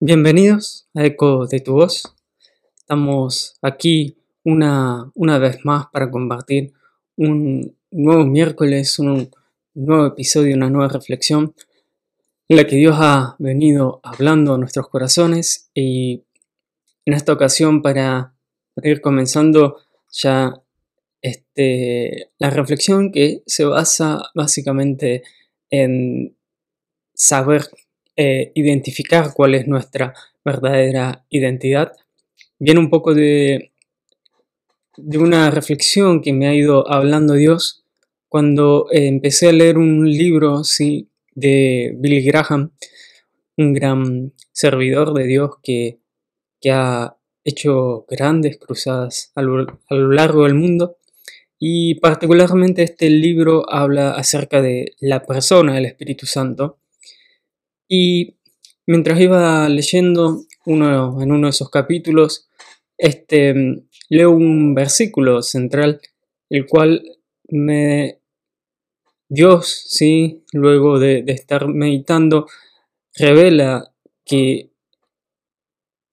Bienvenidos a Eco de tu Voz. Estamos aquí una, una vez más para compartir un nuevo miércoles, un nuevo episodio, una nueva reflexión en la que Dios ha venido hablando a nuestros corazones y en esta ocasión para, ir comenzando ya este, la reflexión que se basa básicamente en saber eh, identificar cuál es nuestra verdadera identidad, viene un poco de, una reflexión que me ha ido hablando Dios cuando eh, empecé a leer un libro ¿sí? de Billy Graham, un gran servidor de Dios que, que ha hecho grandes cruzadas a lo largo del mundo. Y particularmente este libro habla acerca de la persona del Espíritu Santo y mientras iba leyendo uno, en uno de esos capítulos, este, leo un versículo central, el cual me Dios, sí, luego de, de estar meditando, revela que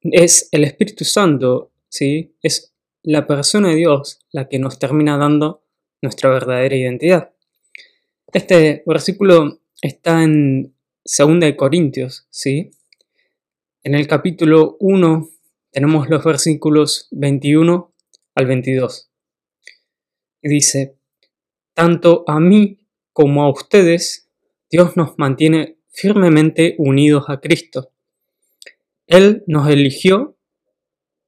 es el Espíritu Santo, sí, es la persona de Dios la que nos termina dando nuestra verdadera identidad. Este versículo está en Segunda de Corintios, ¿sí? En el capítulo 1 tenemos los versículos 21 al 22. Y dice, tanto a mí como a ustedes, Dios nos mantiene firmemente unidos a Cristo. Él nos eligió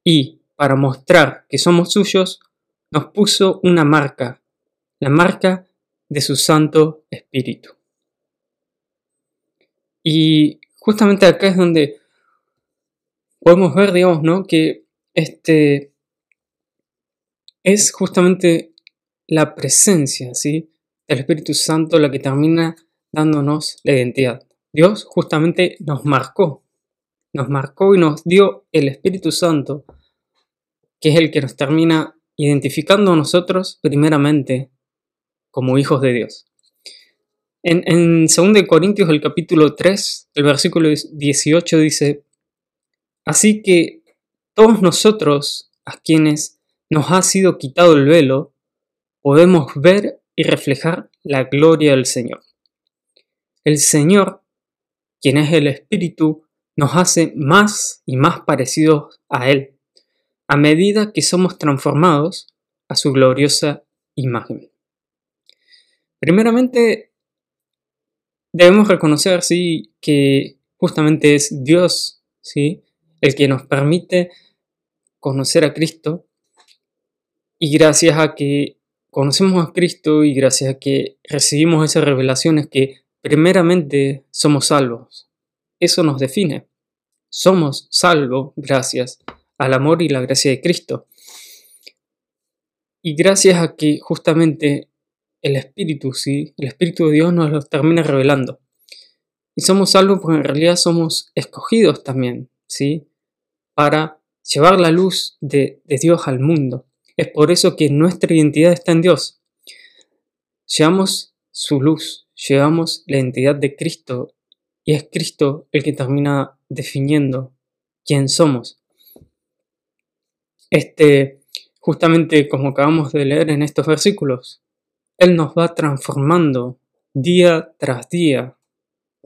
y, para mostrar que somos suyos, nos puso una marca, la marca de su Santo Espíritu. Y justamente acá es donde podemos ver, digamos, ¿no? Que este es justamente la presencia, ¿sí? Del Espíritu Santo la que termina dándonos la identidad. Dios justamente nos marcó, nos marcó y nos dio el Espíritu Santo, que es el que nos termina identificando a nosotros primeramente como hijos de Dios. En, en 2 Corintios, el capítulo 3, el versículo 18 dice, Así que todos nosotros, a quienes nos ha sido quitado el velo, podemos ver y reflejar la gloria del Señor. El Señor, quien es el Espíritu, nos hace más y más parecidos a Él, a medida que somos transformados a su gloriosa imagen. Primeramente, debemos reconocer, sí, que justamente es Dios, sí, el que nos permite conocer a Cristo y gracias a que conocemos a Cristo y gracias a que recibimos esas revelaciones que primeramente somos salvos. Eso nos define. Somos salvos gracias al amor y la gracia de Cristo. Y gracias a que justamente el Espíritu, ¿sí? El Espíritu de Dios nos lo termina revelando. Y somos salvos porque en realidad somos escogidos también, ¿sí? Para llevar la luz de, de Dios al mundo. Es por eso que nuestra identidad está en Dios. Llevamos su luz, llevamos la identidad de Cristo y es Cristo el que termina definiendo quién somos. Este, justamente como acabamos de leer en estos versículos, él nos va transformando día tras día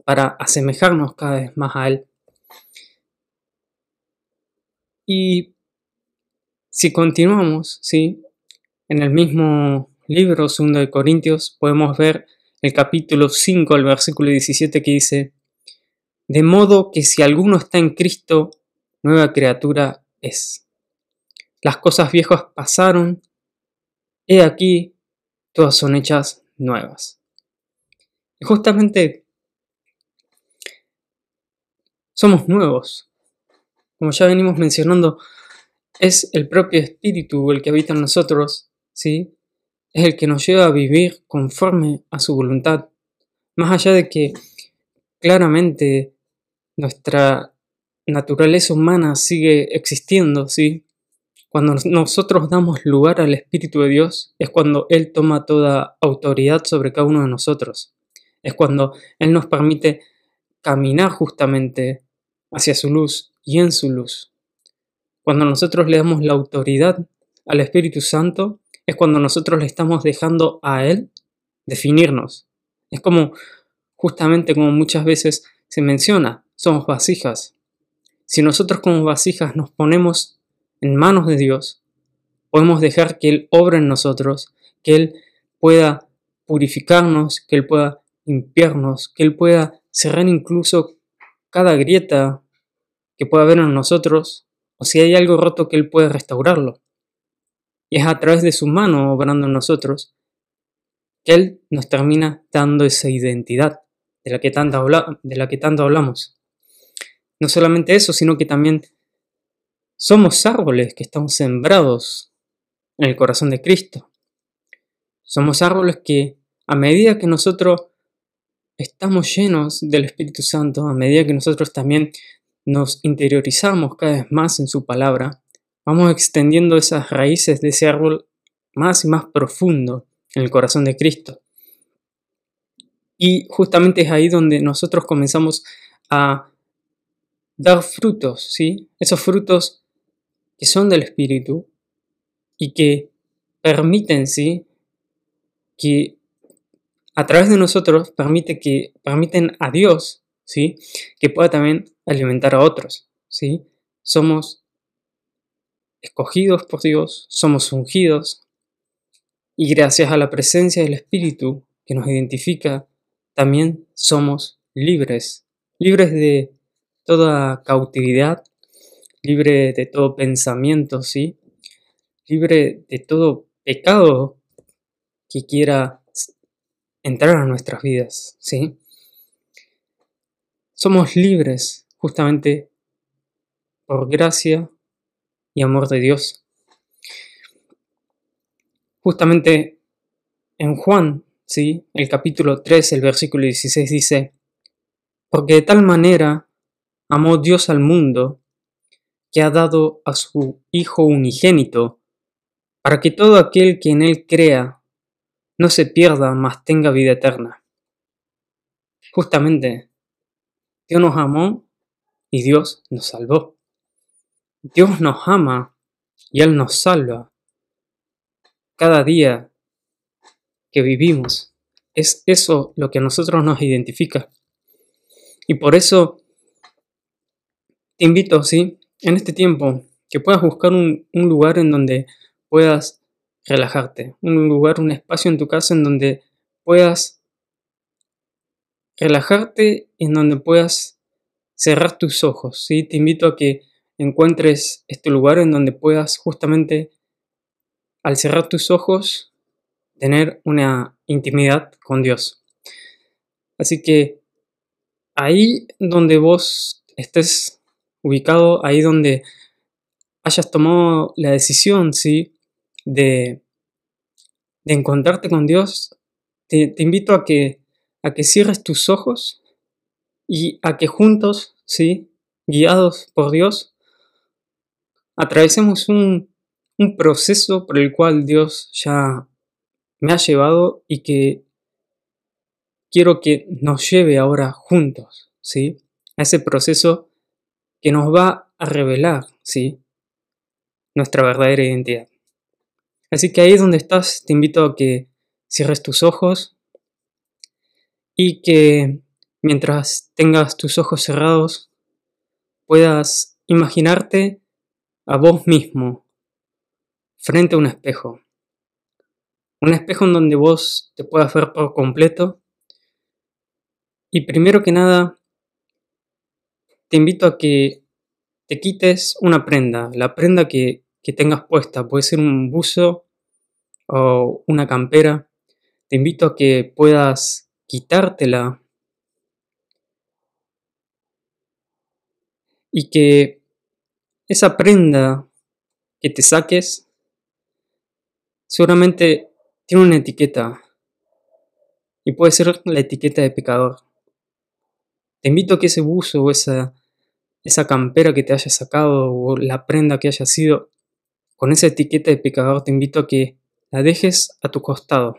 para asemejarnos cada vez más a Él. Y si continuamos, ¿sí? En el mismo libro, 2 de Corintios, podemos ver el capítulo 5, el versículo 17 que dice, de modo que si alguno está en Cristo, nueva criatura es. Las cosas viejas pasaron, he aquí, todas son hechas nuevas. Y justamente somos nuevos. Como ya venimos mencionando, es el propio espíritu el que habita en nosotros, ¿sí? Es el que nos lleva a vivir conforme a su voluntad. Más allá de que claramente nuestra naturaleza humana sigue existiendo, ¿sí? Cuando nosotros damos lugar al Espíritu de Dios es cuando Él toma toda autoridad sobre cada uno de nosotros. Es cuando Él nos permite caminar justamente hacia su luz y en su luz. Cuando nosotros le damos la autoridad al Espíritu Santo, es cuando nosotros le estamos dejando a Él definirnos. Es como, justamente como muchas veces se menciona, somos vasijas. Si nosotros como vasijas nos ponemos en manos de Dios, podemos dejar que Él obre en nosotros, que Él pueda purificarnos, que Él pueda limpiarnos, que Él pueda cerrar incluso cada grieta que pueda haber en nosotros, o si hay algo roto que Él pueda restaurarlo. Y es a través de su mano obrando en nosotros que Él nos termina dando esa identidad de la que tanto, de la que tanto hablamos. No solamente eso, sino que también somos árboles que estamos sembrados en el corazón de Cristo. Somos árboles que a medida que nosotros estamos llenos del Espíritu Santo, a medida que nosotros también nos interiorizamos cada vez más en su palabra, vamos extendiendo esas raíces de ese árbol más y más profundo en el corazón de Cristo. Y justamente es ahí donde nosotros comenzamos a dar frutos, ¿sí? Esos frutos que son del Espíritu y que permiten, ¿sí? Que a través de nosotros permite que, permiten a Dios, ¿sí? Que pueda también alimentar a otros, ¿sí? Somos escogidos por Dios, somos ungidos, y gracias a la presencia del Espíritu que nos identifica, también somos libres, libres de toda cautividad, libre de todo pensamiento, ¿sí? Libre de todo pecado que quiera entrar a nuestras vidas, ¿sí? Somos libres justamente por gracia y amor de Dios. Justamente en Juan, ¿sí? el capítulo 3, el versículo 16 dice, porque de tal manera amó Dios al mundo, que ha dado a su Hijo unigénito, para que todo aquel que en Él crea no se pierda, mas tenga vida eterna. Justamente, Dios nos amó y Dios nos salvó. Dios nos ama y Él nos salva cada día que vivimos. Es eso lo que a nosotros nos identifica. Y por eso te invito, ¿sí? En este tiempo, que puedas buscar un, lugar en donde puedas relajarte, un lugar, un espacio en tu casa en donde puedas relajarte y en donde puedas cerrar tus ojos, ¿sí? Te invito a que encuentres este lugar en donde puedas justamente al cerrar tus ojos, tener una intimidad con Dios. Así que ahí donde vos estés ubicado, ahí donde hayas tomado la decisión, ¿sí? De, de encontrarte con Dios, te, te, invito a que, a que cierres tus ojos y a que juntos, ¿sí? Guiados por Dios, atravesemos un, un proceso por el cual Dios ya me ha llevado y que quiero que nos lleve ahora juntos, ¿sí? A ese proceso que nos va a revelar, ¿sí? Nuestra verdadera identidad. Así que ahí donde estás, te invito a que cierres tus ojos y que mientras tengas tus ojos cerrados puedas imaginarte a vos mismo frente a un espejo. Un espejo en donde vos te puedas ver por completo. Y primero que nada, te invito a que te quites una prenda, la prenda que, que tengas puesta. Puede ser un buzo o una campera. Te invito a que puedas quitártela y que esa prenda que te saques seguramente tiene una etiqueta y puede ser la etiqueta de pecador. Te invito a que ese buzo o esa, esa campera que te haya sacado o la prenda que haya sido con esa etiqueta de pecador, te invito a que la dejes a tu costado.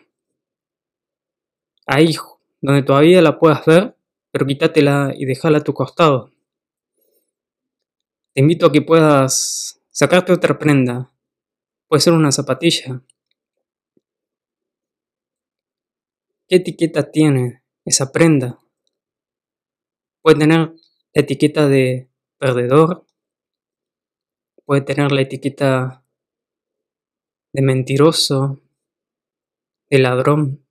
Ahí, donde todavía la puedas ver, pero quítatela y déjala a tu costado. te invito a que puedas sacarte otra prenda. Puede ser una zapatilla. ¿Qué etiqueta tiene esa prenda? Puede tener la etiqueta de perdedor, puede tener la etiqueta de mentiroso, de ladrón.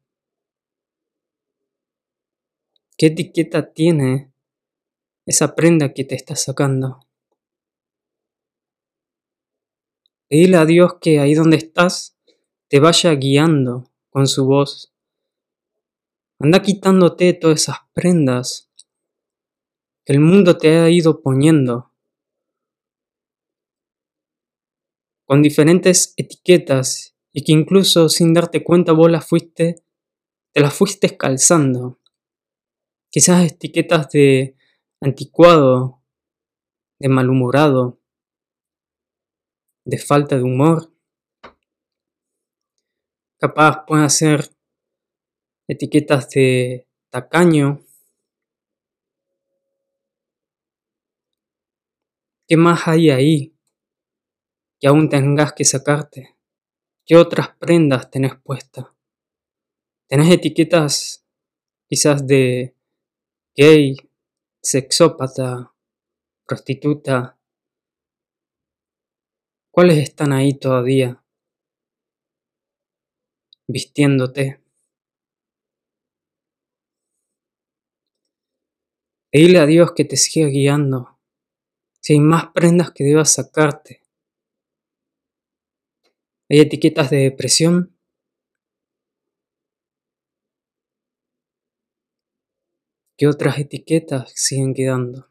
¿Qué etiqueta tiene esa prenda que te está sacando? Pedile a Dios que ahí donde estás te vaya guiando con su voz. Anda quitándote todas esas prendas el mundo te ha ido poniendo. Con diferentes etiquetas y que incluso sin darte cuenta vos las fuiste, te las fuiste calzando quizás etiquetas de anticuado, de malhumorado, de falta de humor. Capaz pueden ser etiquetas de tacaño. ¿Qué más hay ahí que aún tengas que sacarte? ¿Qué otras prendas tenés puestas? ¿Tenés etiquetas quizás de gay, sexópata, prostituta, ¿cuáles están ahí todavía vistiéndote? Pedile a Dios que te siga guiando. Si hay más prendas que debas sacarte. Hay etiquetas de depresión, ¿Qué otras etiquetas siguen quedando?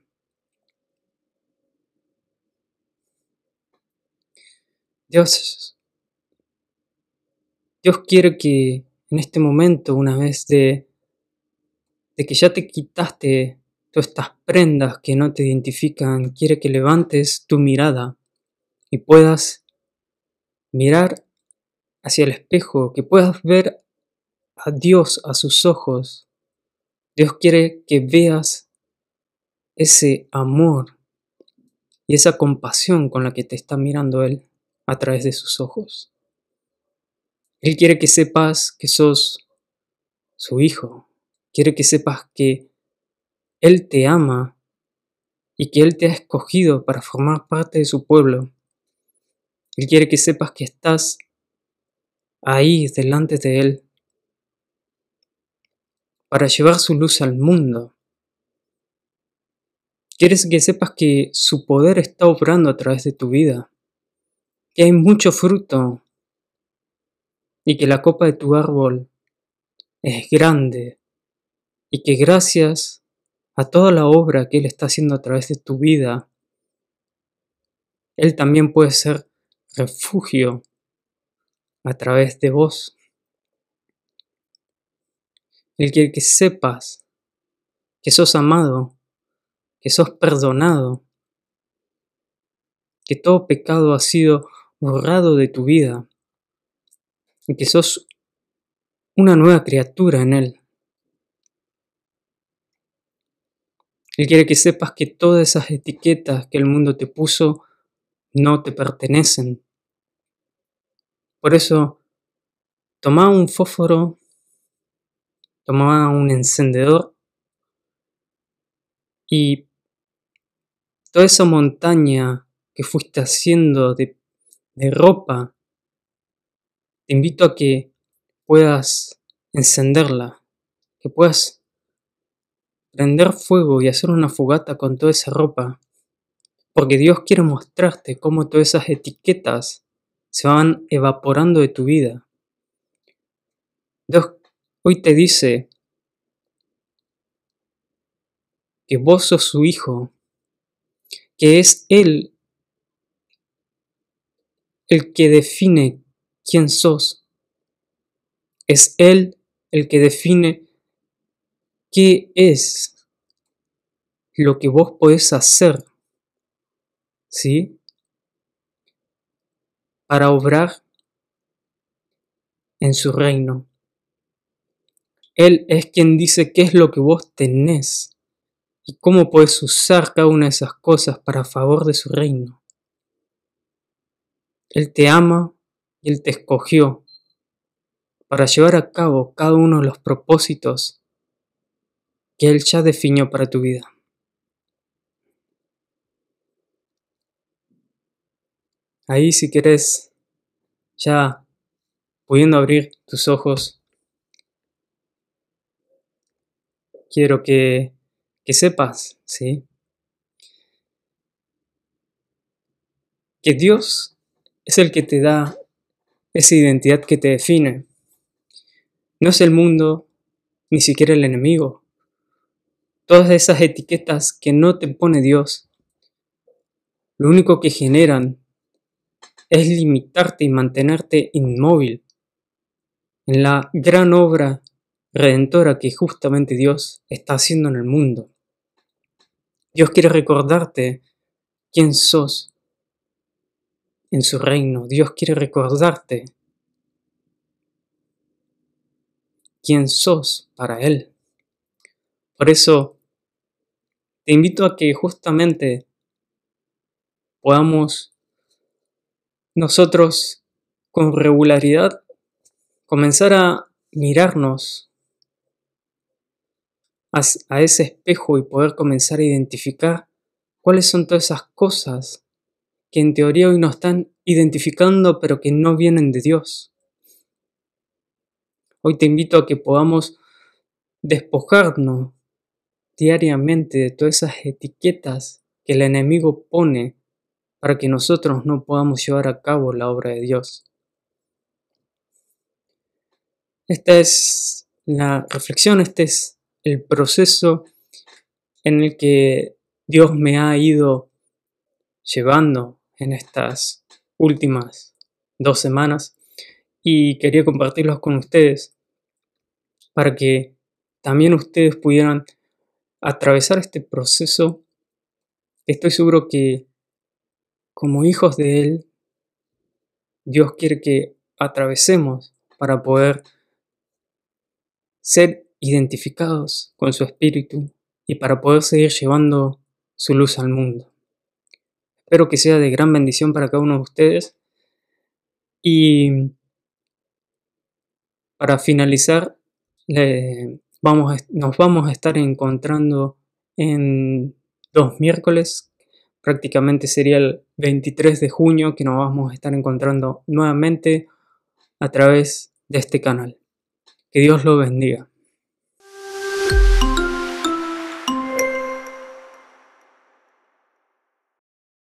Dios, Dios quiere que en este momento, una vez de, de que ya te quitaste todas estas prendas que no te identifican, quiere que levantes tu mirada y puedas mirar hacia el espejo, que puedas ver a Dios a sus ojos Dios quiere que veas ese amor y esa compasión con la que te está mirando Él a través de sus ojos. Él quiere que sepas que sos su hijo. Quiere que sepas que Él te ama y que Él te ha escogido para formar parte de su pueblo. Él quiere que sepas que estás ahí delante de Él para llevar su luz al mundo. Quieres que sepas que su poder está obrando a través de tu vida, que hay mucho fruto y que la copa de tu árbol es grande y que gracias a toda la obra que Él está haciendo a través de tu vida, Él también puede ser refugio a través de vos. Él quiere que sepas que sos amado, que sos perdonado, que todo pecado ha sido borrado de tu vida y que sos una nueva criatura en Él. Él quiere que sepas que todas esas etiquetas que el mundo te puso no te pertenecen. Por eso, toma un fósforo tomaba un encendedor y toda esa montaña que fuiste haciendo de, de ropa, te invito a que puedas encenderla, que puedas prender fuego y hacer una fogata con toda esa ropa, porque Dios quiere mostrarte cómo todas esas etiquetas se van evaporando de tu vida. Dios Hoy te dice que vos sos su hijo, que es Él el que define quién sos. Es Él el que define qué es lo que vos podés hacer, ¿sí? Para obrar en su reino. Él es quien dice qué es lo que vos tenés y cómo puedes usar cada una de esas cosas para favor de su reino. Él te ama y Él te escogió para llevar a cabo cada uno de los propósitos que Él ya definió para tu vida. Ahí si quieres, ya pudiendo abrir tus ojos, quiero que, que sepas, ¿sí? Que Dios es el que te da esa identidad que te define. No es el mundo, ni siquiera el enemigo. Todas esas etiquetas que no te pone Dios, lo único que generan es limitarte y mantenerte inmóvil en la gran obra redentora que justamente Dios está haciendo en el mundo. Dios quiere recordarte quién sos en su reino. Dios quiere recordarte quién sos para Él. Por eso te invito a que justamente podamos nosotros con regularidad comenzar a mirarnos a, ese espejo y poder comenzar a identificar cuáles son todas esas cosas que en teoría hoy nos están identificando pero que no vienen de Dios. Hoy te invito a que podamos despojarnos diariamente de todas esas etiquetas que el enemigo pone para que nosotros no podamos llevar a cabo la obra de Dios. Esta es la reflexión, este es el proceso en el que Dios me ha ido llevando en estas últimas dos semanas y quería compartirlos con ustedes para que también ustedes pudieran atravesar este proceso. Estoy seguro que como hijos de Él, Dios quiere que atravesemos para poder ser identificados con su espíritu y para poder seguir llevando su luz al mundo. Espero que sea de gran bendición para cada uno de ustedes y para finalizar, vamos nos vamos a estar encontrando en dos miércoles. Prácticamente sería el 23 de junio que nos vamos a estar encontrando nuevamente a través de este canal. Que Dios lo bendiga.